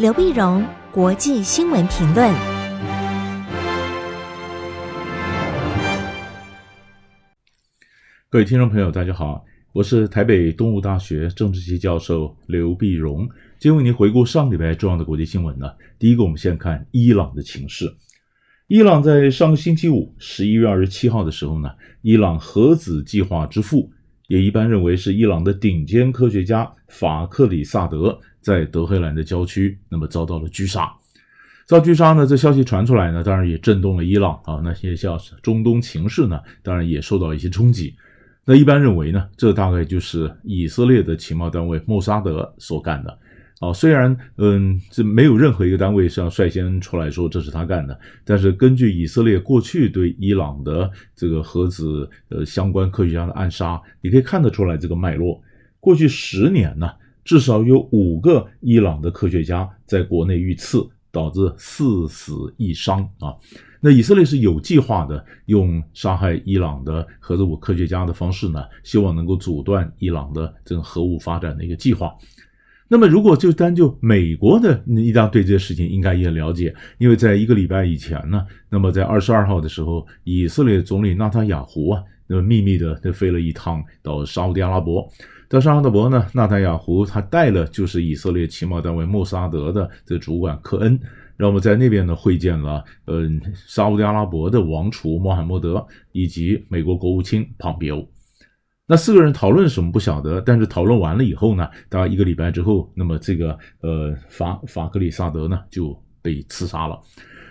刘碧荣，国际新闻评论。各位听众朋友，大家好，我是台北东吴大学政治系教授刘碧荣，今天为您回顾上礼拜重要的国际新闻呢。第一个，我们先看伊朗的情势。伊朗在上个星期五，十一月二十七号的时候呢，伊朗核子计划之父。也一般认为是伊朗的顶尖科学家法克里萨德在德黑兰的郊区，那么遭到了狙杀。遭狙杀呢，这消息传出来呢，当然也震动了伊朗啊。那些像中东情势呢，当然也受到一些冲击。那一般认为呢，这大概就是以色列的情报单位莫萨德所干的。啊，虽然嗯，这没有任何一个单位是要率先出来说这是他干的，但是根据以色列过去对伊朗的这个核子呃相关科学家的暗杀，你可以看得出来这个脉络。过去十年呢，至少有五个伊朗的科学家在国内遇刺，导致四死一伤啊。那以色列是有计划的用杀害伊朗的核子武科学家的方式呢，希望能够阻断伊朗的这个核武发展的一个计划。那么，如果就单就美国的，一大对这些事情应该也了解，因为在一个礼拜以前呢，那么在二十二号的时候，以色列总理纳塔雅胡啊，那么秘密的就飞了一趟到沙乌地阿拉伯，德沙乌地阿拉伯呢，纳塔雅胡他带了就是以色列情报单位莫萨德的这主管科恩，然后我们在那边呢会见了，嗯，沙乌地阿拉伯的王储穆罕默德以及美国国务卿庞比欧。那四个人讨论什么不晓得，但是讨论完了以后呢，大概一个礼拜之后，那么这个呃法法克里萨德呢就被刺杀了。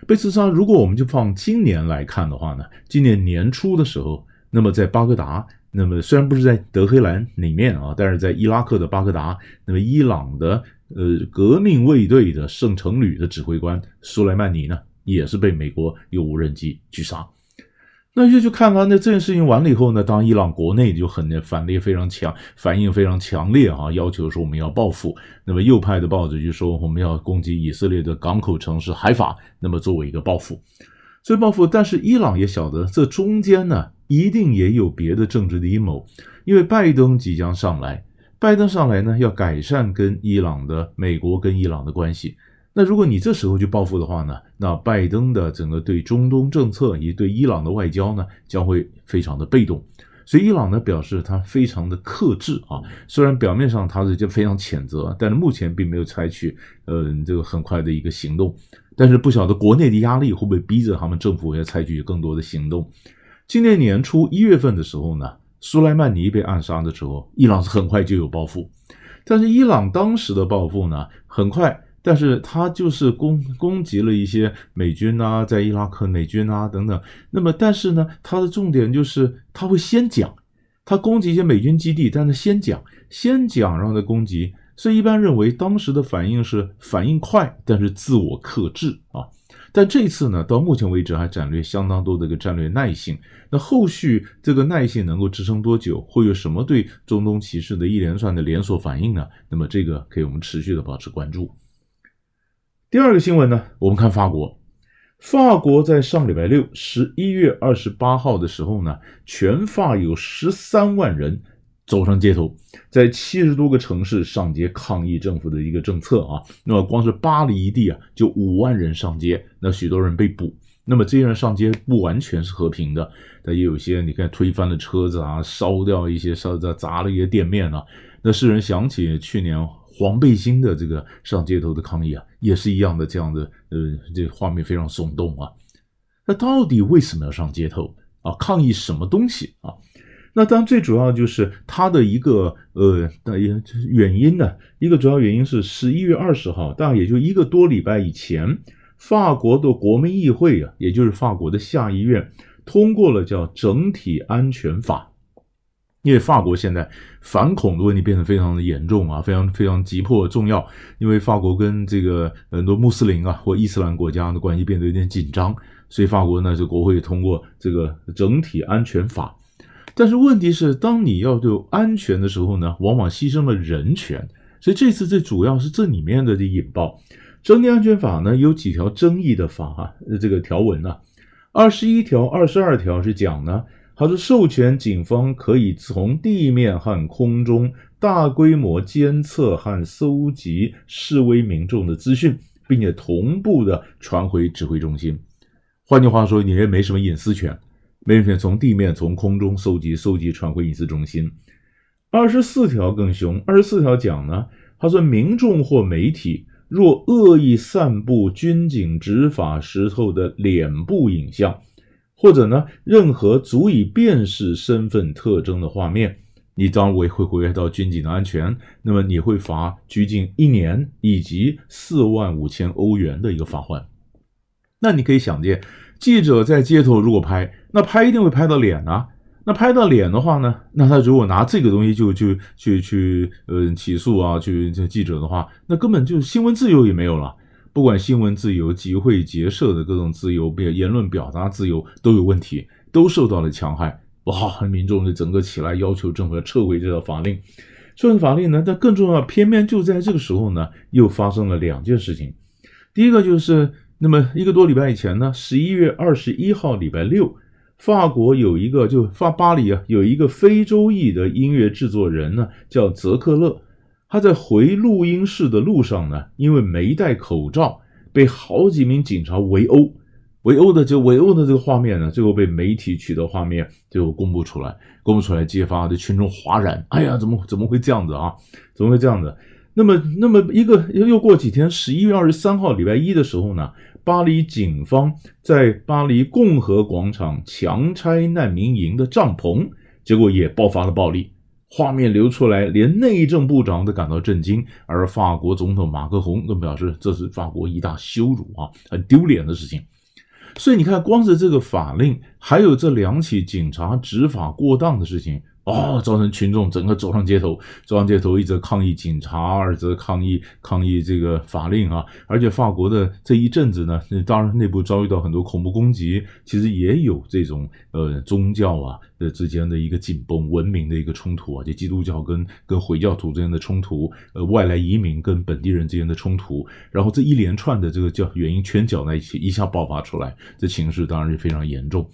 被刺杀，如果我们就放今年来看的话呢，今年年初的时候，那么在巴格达，那么虽然不是在德黑兰里面啊，但是在伊拉克的巴格达，那么伊朗的呃革命卫队的圣城旅的指挥官苏莱曼尼呢，也是被美国用无人机狙杀。那就去看看，那这件事情完了以后呢，当伊朗国内就很反烈非常强，反应非常强烈啊，要求说我们要报复。那么右派的报纸就说我们要攻击以色列的港口城市海法，那么作为一个报复。所以报复，但是伊朗也晓得这中间呢，一定也有别的政治的阴谋，因为拜登即将上来，拜登上来呢，要改善跟伊朗的美国跟伊朗的关系。那如果你这时候去报复的话呢，那拜登的整个对中东政策以及对伊朗的外交呢，将会非常的被动。所以伊朗呢表示他非常的克制啊，虽然表面上他是就非常谴责，但是目前并没有采取呃这个很快的一个行动。但是不晓得国内的压力会不会逼着他们政府要采取更多的行动。今年年初一月份的时候呢，苏莱曼尼被暗杀的时候，伊朗是很快就有报复，但是伊朗当时的报复呢，很快。但是他就是攻攻击了一些美军啊，在伊拉克美军啊等等。那么，但是呢，他的重点就是他会先讲，他攻击一些美军基地，但是先讲，先讲，然后再攻击。所以一般认为当时的反应是反应快，但是自我克制啊。但这次呢，到目前为止还展略相当多的一个战略耐性。那后续这个耐性能够支撑多久？会有什么对中东情势的一连串的连锁反应呢？那么这个可以我们持续的保持关注。第二个新闻呢，我们看法国。法国在上礼拜六，十一月二十八号的时候呢，全法有十三万人走上街头，在七十多个城市上街抗议政府的一个政策啊。那么光是巴黎一地啊，就五万人上街，那许多人被捕。那么这些人上街不完全是和平的，但也有些你看推翻了车子啊，烧掉一些烧的砸了一些店面啊。那世人想起去年。黄背心的这个上街头的抗议啊，也是一样的这样的，呃，这画面非常耸动啊。那到底为什么要上街头啊？抗议什么东西啊？那当然最主要就是它的一个呃的原因呢，一个主要原因是十一月二十号，大概也就一个多礼拜以前，法国的国民议会啊，也就是法国的下议院通过了叫整体安全法。因为法国现在反恐的问题变得非常的严重啊，非常非常急迫重要。因为法国跟这个很多穆斯林啊或伊斯兰国家的关系变得有点紧张，所以法国呢，就国会通过这个整体安全法。但是问题是，当你要有安全的时候呢，往往牺牲了人权。所以这次最主要是这里面的这引爆整体安全法呢，有几条争议的法啊，这个条文呢，二十一条、二十二条是讲呢。他说授权警方可以从地面和空中大规模监测和搜集示威民众的资讯，并且同步的传回指挥中心。换句话说，你也没什么隐私权，没人权从地面、从空中搜集、搜集传回隐私中心。二十四条更凶，二十四条讲呢，他说民众或媒体若恶意散布军警执法时候的脸部影像，或者呢任何足以辨识身份特征的画面，你当然会会危害到军警的安全，那么你会罚拘禁一年以及四万五千欧元的一个罚款。那你可以想见，记者在街头如果拍，那拍一定会拍到脸啊。那拍到脸的话呢，那他如果拿这个东西就就去去呃起诉啊，去这记者的话，那根本就新闻自由也没有了。不管新闻自由、集会结社的各种自由、表言论表达自由都有问题，都受到了戕害。哇，民众就整个起来要求政府要撤回这条法令。撤回法令呢，但更重要，偏偏就在这个时候呢，又发生了两件事情。第一个就是。那么一个多礼拜以前呢，十一月二十一号礼拜六，法国有一个就法巴黎啊，有一个非洲裔的音乐制作人呢，叫泽克勒。他在回录音室的路上呢，因为没戴口罩，被好几名警察围殴。围殴的就围殴的这个画面呢，最后被媒体取得画面，最后公布出来，公布出来，揭发的群众哗然。哎呀，怎么怎么会这样子啊？怎么会这样子？那么，那么一个又又过几天，十一月二十三号礼拜一的时候呢，巴黎警方在巴黎共和广场强拆难民营的帐篷，结果也爆发了暴力。画面流出来，连内政部长都感到震惊，而法国总统马克宏更表示这是法国一大羞辱啊，很丢脸的事情。所以你看，光是这个法令，还有这两起警察执法过当的事情。哦，造成群众整个走上街头，走上街头，一则抗议警察，二则抗议抗议这个法令啊！而且法国的这一阵子呢，当然内部遭遇到很多恐怖攻击，其实也有这种呃宗教啊的之间的一个紧绷、文明的一个冲突啊，就基督教跟跟回教徒之间的冲突，呃，外来移民跟本地人之间的冲突，然后这一连串的这个叫原因圈搅在一起，一下爆发出来，这情势当然是非常严重。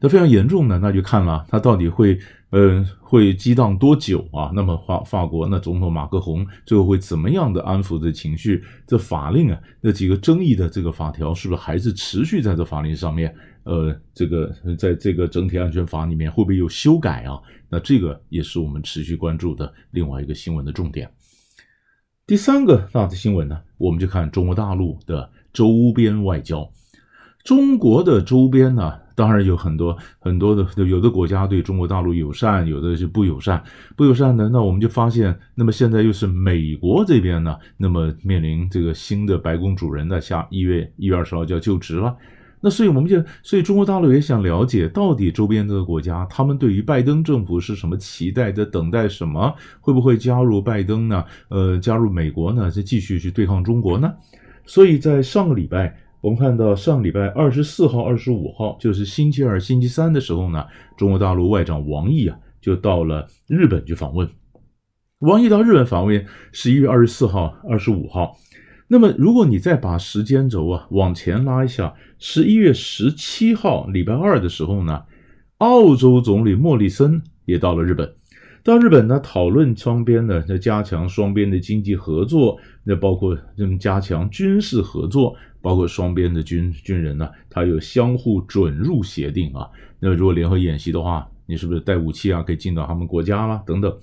那非常严重呢，那就看了他到底会。嗯，会激荡多久啊？那么法法国那总统马克宏最后会怎么样的安抚这情绪？这法令啊，那几个争议的这个法条是不是还是持续在这法令上面？呃，这个在这个整体安全法里面会不会有修改啊？那这个也是我们持续关注的另外一个新闻的重点。第三个大的新闻呢，我们就看中国大陆的周边外交。中国的周边呢，当然有很多很多的，有的国家对中国大陆友善，有的是不友善。不友善的，那我们就发现，那么现在又是美国这边呢，那么面临这个新的白宫主人的下一月一月二十号就要就职了。那所以我们就，所以中国大陆也想了解，到底周边这个国家，他们对于拜登政府是什么期待，在等待什么？会不会加入拜登呢？呃，加入美国呢？再继续去对抗中国呢？所以在上个礼拜。我们看到上礼拜二十四号、二十五号，就是星期二、星期三的时候呢，中国大陆外长王毅啊，就到了日本去访问。王毅到日本访问，十一月二十四号、二十五号。那么，如果你再把时间轴啊往前拉一下，十一月十七号礼拜二的时候呢，澳洲总理莫里森也到了日本。到日本呢，讨论双边的，要加强双边的经济合作，那包括这么加强军事合作，包括双边的军军人呢，他有相互准入协定啊。那如果联合演习的话，你是不是带武器啊，可以进到他们国家啦？等等。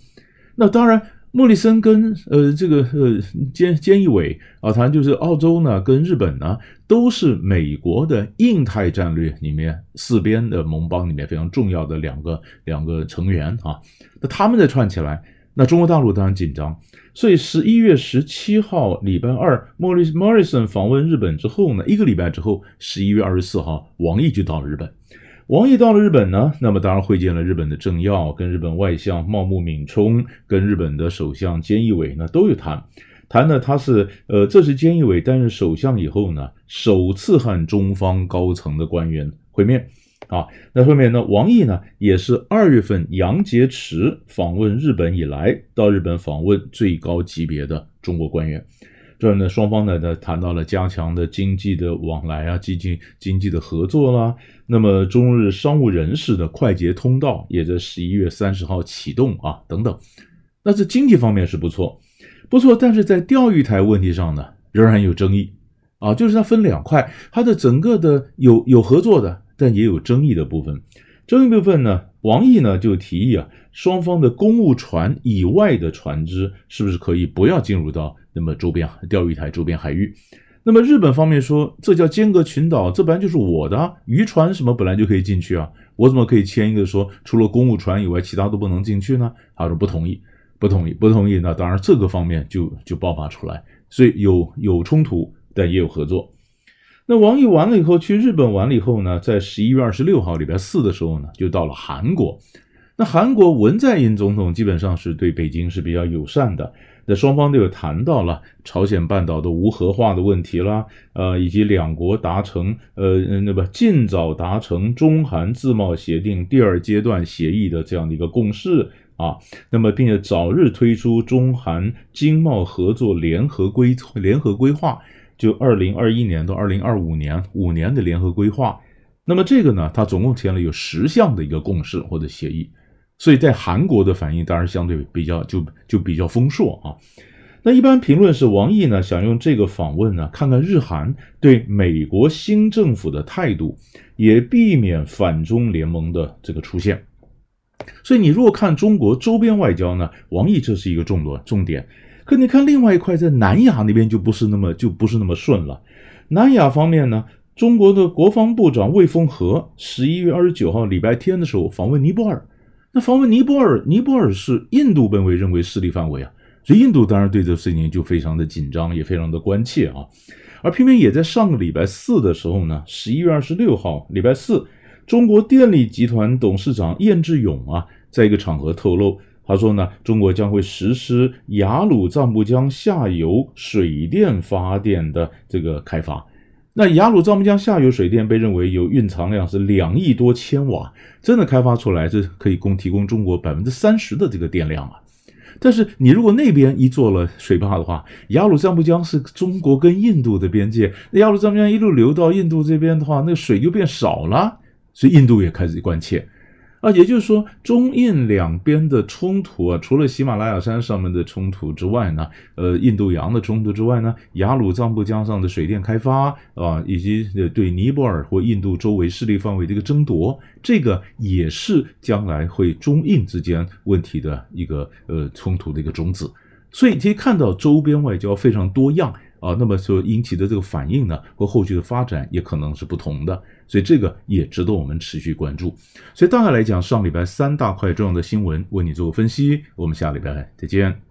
那当然。莫里森跟呃这个呃菅菅义伟啊谈，就是澳洲呢跟日本呢都是美国的印太战略里面四边的盟邦里面非常重要的两个两个成员啊，那他们再串起来，那中国大陆当然紧张，所以十一月十七号礼拜二，莫里莫里森访问日本之后呢，一个礼拜之后，十一月二十四号，王毅就到了日本。王毅到了日本呢，那么当然会见了日本的政要，跟日本外相茂木敏充，跟日本的首相菅义伟呢都有谈。谈呢，他是呃，这是菅义伟担任首相以后呢，首次和中方高层的官员会面啊。那后面呢，王毅呢也是二月份杨洁篪访问日本以来，到日本访问最高级别的中国官员。这呢，双方呢，呢谈到了加强的经济的往来啊，经济经济的合作啦。那么中日商务人士的快捷通道也在十一月三十号启动啊，等等。那这经济方面是不错，不错，但是在钓鱼台问题上呢，仍然有争议啊，就是它分两块，它的整个的有有合作的，但也有争议的部分。争议部分呢，王毅呢就提议啊，双方的公务船以外的船只是不是可以不要进入到那么周边钓鱼台周边海域？那么日本方面说，这叫间阁群岛，这本来就是我的啊，渔船什么本来就可以进去啊，我怎么可以签一个说除了公务船以外，其他都不能进去呢？他说不同意，不同意，不同意。那当然这个方面就就爆发出来，所以有有冲突，但也有合作。那王毅完了以后，去日本完了以后呢，在十一月二十六号礼拜四的时候呢，就到了韩国。那韩国文在寅总统基本上是对北京是比较友善的。那双方都有谈到了朝鲜半岛的无核化的问题啦，呃，以及两国达成呃那么尽早达成中韩自贸协定第二阶段协议的这样的一个共识啊。那么，并且早日推出中韩经贸合作联合规联合规划。就二零二一年到二零二五年五年的联合规划，那么这个呢，它总共签了有十项的一个共识或者协议，所以在韩国的反应当然相对比较就就比较丰硕啊。那一般评论是王毅呢想用这个访问呢，看看日韩对美国新政府的态度，也避免反中联盟的这个出现。所以你如果看中国周边外交呢，王毅这是一个重点重点。可你看，另外一块在南亚那边就不是那么就不是那么顺了。南亚方面呢，中国的国防部长魏凤和十一月二十九号礼拜天的时候访问尼泊尔。那访问尼泊尔，尼泊尔是印度被认为势力范围啊，所以印度当然对这个事情就非常的紧张，也非常的关切啊。而偏偏也在上个礼拜四的时候呢，十一月二十六号礼拜四，中国电力集团董事长晏志勇啊，在一个场合透露。他说呢，中国将会实施雅鲁藏布江下游水电发电的这个开发。那雅鲁藏布江下游水电被认为有蕴藏量是两亿多千瓦，真的开发出来，这可以供提供中国百分之三十的这个电量啊。但是你如果那边一做了水坝的话，雅鲁藏布江是中国跟印度的边界，那雅鲁藏布江一路流到印度这边的话，那水就变少了，所以印度也开始关切。啊，也就是说，中印两边的冲突啊，除了喜马拉雅山上面的冲突之外呢，呃，印度洋的冲突之外呢，雅鲁藏布江上的水电开发啊，以及对尼泊尔或印度周围势力范围的一个争夺，这个也是将来会中印之间问题的一个呃冲突的一个种子。所以可以看到周边外交非常多样。啊，那么所引起的这个反应呢，和后续的发展也可能是不同的，所以这个也值得我们持续关注。所以大概来讲，上礼拜三大块重要的新闻为你做个分析，我们下礼拜再见。